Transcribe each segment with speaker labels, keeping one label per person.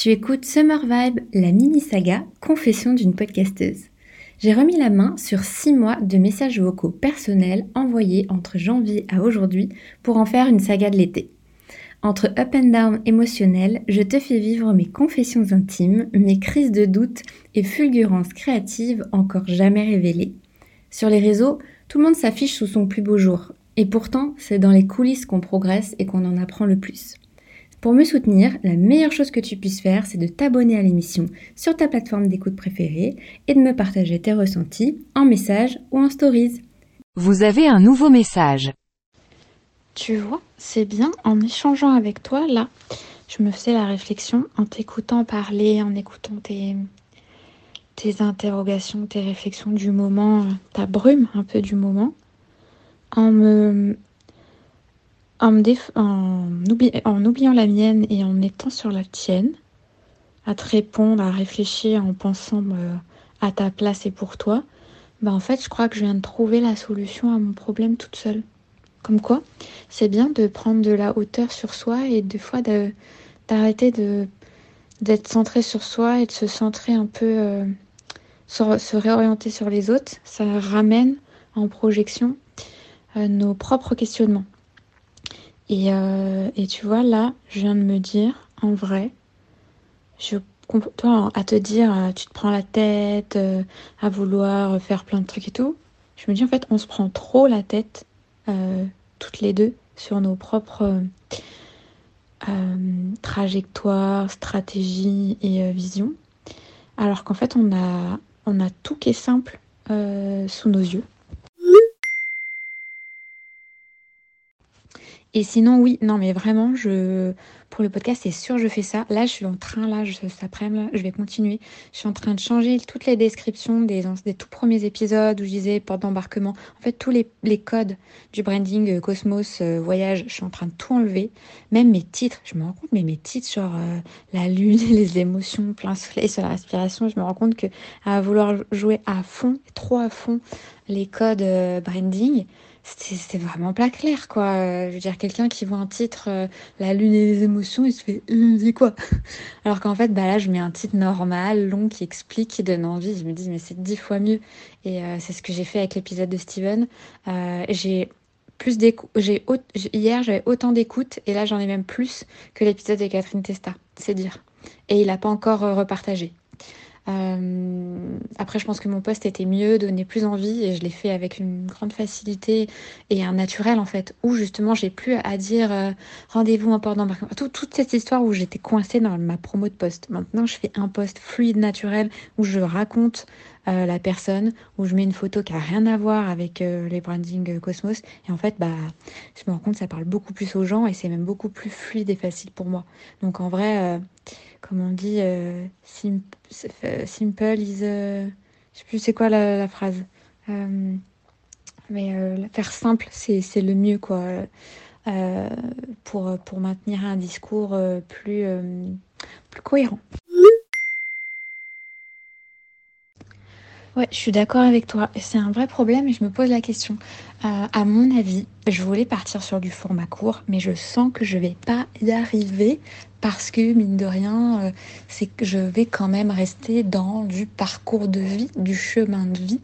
Speaker 1: Tu écoutes Summer Vibe, la mini-saga Confession d'une podcasteuse. J'ai remis la main sur 6 mois de messages vocaux personnels envoyés entre janvier à aujourd'hui pour en faire une saga de l'été. Entre up and down émotionnel, je te fais vivre mes confessions intimes, mes crises de doute et fulgurances créatives encore jamais révélées. Sur les réseaux, tout le monde s'affiche sous son plus beau jour. Et pourtant, c'est dans les coulisses qu'on progresse et qu'on en apprend le plus. Pour me soutenir, la meilleure chose que tu puisses faire, c'est de t'abonner à l'émission sur ta plateforme d'écoute préférée et de me partager tes ressentis en message ou en stories.
Speaker 2: Vous avez un nouveau message.
Speaker 3: Tu vois, c'est bien en échangeant avec toi, là, je me faisais la réflexion en t'écoutant parler, en écoutant tes, tes interrogations, tes réflexions du moment, ta brume un peu du moment, en me en, oubliant la mienne et en étant sur la tienne, à te répondre, à réfléchir en pensant euh, à ta place et pour toi, bah en fait, je crois que je viens de trouver la solution à mon problème toute seule. Comme quoi, c'est bien de prendre de la hauteur sur soi et des fois d'arrêter d'être centré sur soi et de se centrer un peu, euh, se réorienter sur les autres. Ça ramène en projection euh, nos propres questionnements. Et, euh, et, tu vois, là, je viens de me dire, en vrai, je, toi, à te dire, tu te prends la tête, à vouloir faire plein de trucs et tout, je me dis, en fait, on se prend trop la tête euh, toutes les deux sur nos propres euh, trajectoires, stratégies et euh, visions. Alors qu'en fait, on a, on a tout qui est simple sous nos yeux. Et sinon, oui, non, mais vraiment, je, pour le podcast, c'est sûr, je fais ça. Là, je suis en train, là, je, cet après-midi, je vais continuer. Je suis en train de changer toutes les descriptions des, des tout premiers épisodes où je disais porte d'embarquement. En fait, tous les, les, codes du branding euh, Cosmos, euh, voyage, je suis en train de tout enlever. Même mes titres, je me rends compte, mais mes titres, genre euh, la lune, les émotions, plein soleil sur la respiration, je me rends compte que à vouloir jouer à fond, trop à fond, les codes branding, c'était vraiment pas clair, quoi. Je veux dire, quelqu'un qui voit un titre, euh, La Lune et les émotions, il se fait, euh, c'est quoi? Alors qu'en fait, bah là, je mets un titre normal, long, qui explique, qui donne envie. Je me dis, mais c'est dix fois mieux. Et euh, c'est ce que j'ai fait avec l'épisode de Steven. j'ai plus j'ai hier j'avais autant d'écoute et là j'en ai même plus que l'épisode de Catherine Testa, c'est dire. Et il n'a pas encore repartagé. Euh, après, je pense que mon poste était mieux, donnait plus envie et je l'ai fait avec une grande facilité et un naturel en fait, où justement j'ai plus à dire euh, rendez-vous en port d'embarquement. toute cette histoire où j'étais coincée dans ma promo de poste. Maintenant, je fais un poste fluide, naturel, où je raconte euh, la personne, où je mets une photo qui a rien à voir avec les branding Cosmos. Et en fait, bah, je me rends compte que ça parle beaucoup plus aux gens et c'est même beaucoup plus fluide et facile pour moi. Donc en vrai comme on dit, euh, simple is. Euh, je sais plus c'est quoi la, phrase. Euh, mais faire simple, c'est le mieux, quoi. pour, pour maintenir un discours plus, plus cohérent. Ouais, je suis d'accord avec toi. C'est un vrai problème et je me pose la question. à mon avis, je voulais partir sur du format court, mais je sens que je vais pas y arriver parce que mine de rien, euh, c'est que je vais quand même rester dans du parcours de vie, du chemin de vie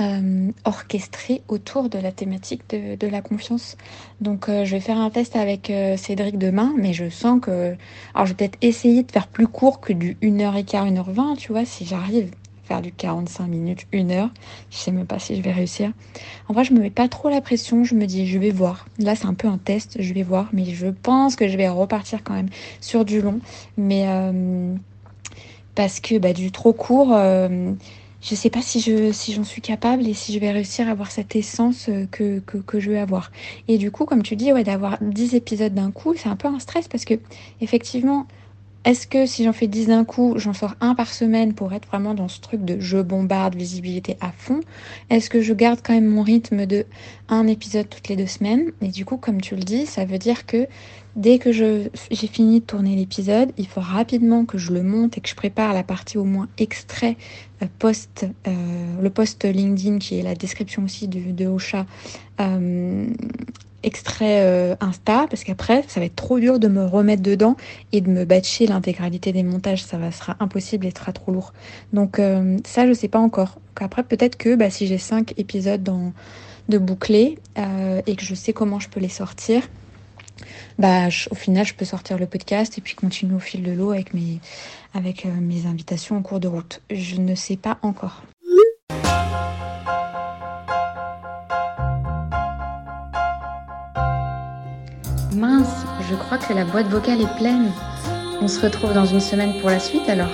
Speaker 3: euh, orchestré autour de la thématique de, la confiance. Donc euh, je vais faire un test avec Cédric demain, mais je sens que... Alors je vais peut-être essayer de faire plus court que du 1h15, 1h20, tu vois, si j'arrive faire du 45 minutes, 1 heure. Je sais même pas si je vais réussir. En vrai, je me mets pas trop la pression. Je me dis, je vais voir. Là, c'est un peu un test. Je vais voir. Mais je pense que je vais repartir quand même sur du long. Mais euh, parce que bah, du trop court, euh, je sais pas si je si j'en suis capable et si je vais réussir à avoir cette essence euh, que, que, que je veux avoir. Et du coup, comme tu dis, ouais, d'avoir 10 épisodes d'un coup, c'est un peu un stress parce que effectivement, est-ce que si j'en fais 10 d'un coup, j'en sors un par semaine pour être vraiment dans ce truc de je bombarde visibilité à fond Est-ce que je garde quand même mon rythme de un épisode toutes les deux semaines? Et du coup, comme tu le dis, ça veut dire que dès que j'ai fini de tourner l'épisode, il faut rapidement que je le monte et que je prépare la partie au moins extrait euh, post, euh, le post LinkedIn qui est la description aussi de Ocha. Euh, extrait euh, Insta parce qu'après ça va être trop dur de me remettre dedans et de me batcher l'intégralité des montages, ça va sera impossible et sera trop lourd. Donc euh, ça je sais pas encore. Après peut-être que bah, si j'ai 5 épisodes dans, de bouclés euh, et que je sais comment je peux les sortir, bah au final je peux sortir le podcast et puis continuer au fil de l'eau avec mes avec mes invitations en cours de route. Je ne sais pas encore.
Speaker 1: Mince, je crois que la boîte vocale est pleine. On se retrouve dans une semaine pour la suite alors.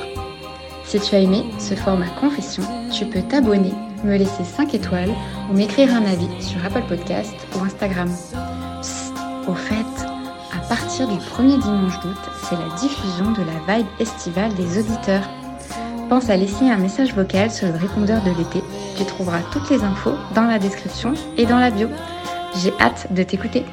Speaker 1: Si tu as aimé ce format confession, tu peux t'abonner, me laisser 5 étoiles ou m'écrire un avis sur Apple Podcast ou Instagram. au fait, à partir du premier dimanche d'août, c'est la diffusion de la vibe estivale des auditeurs. Pense à laisser un message vocal sur le répondeur de l'été. Tu trouveras toutes les infos dans la description et dans la bio. J'ai hâte de t'écouter.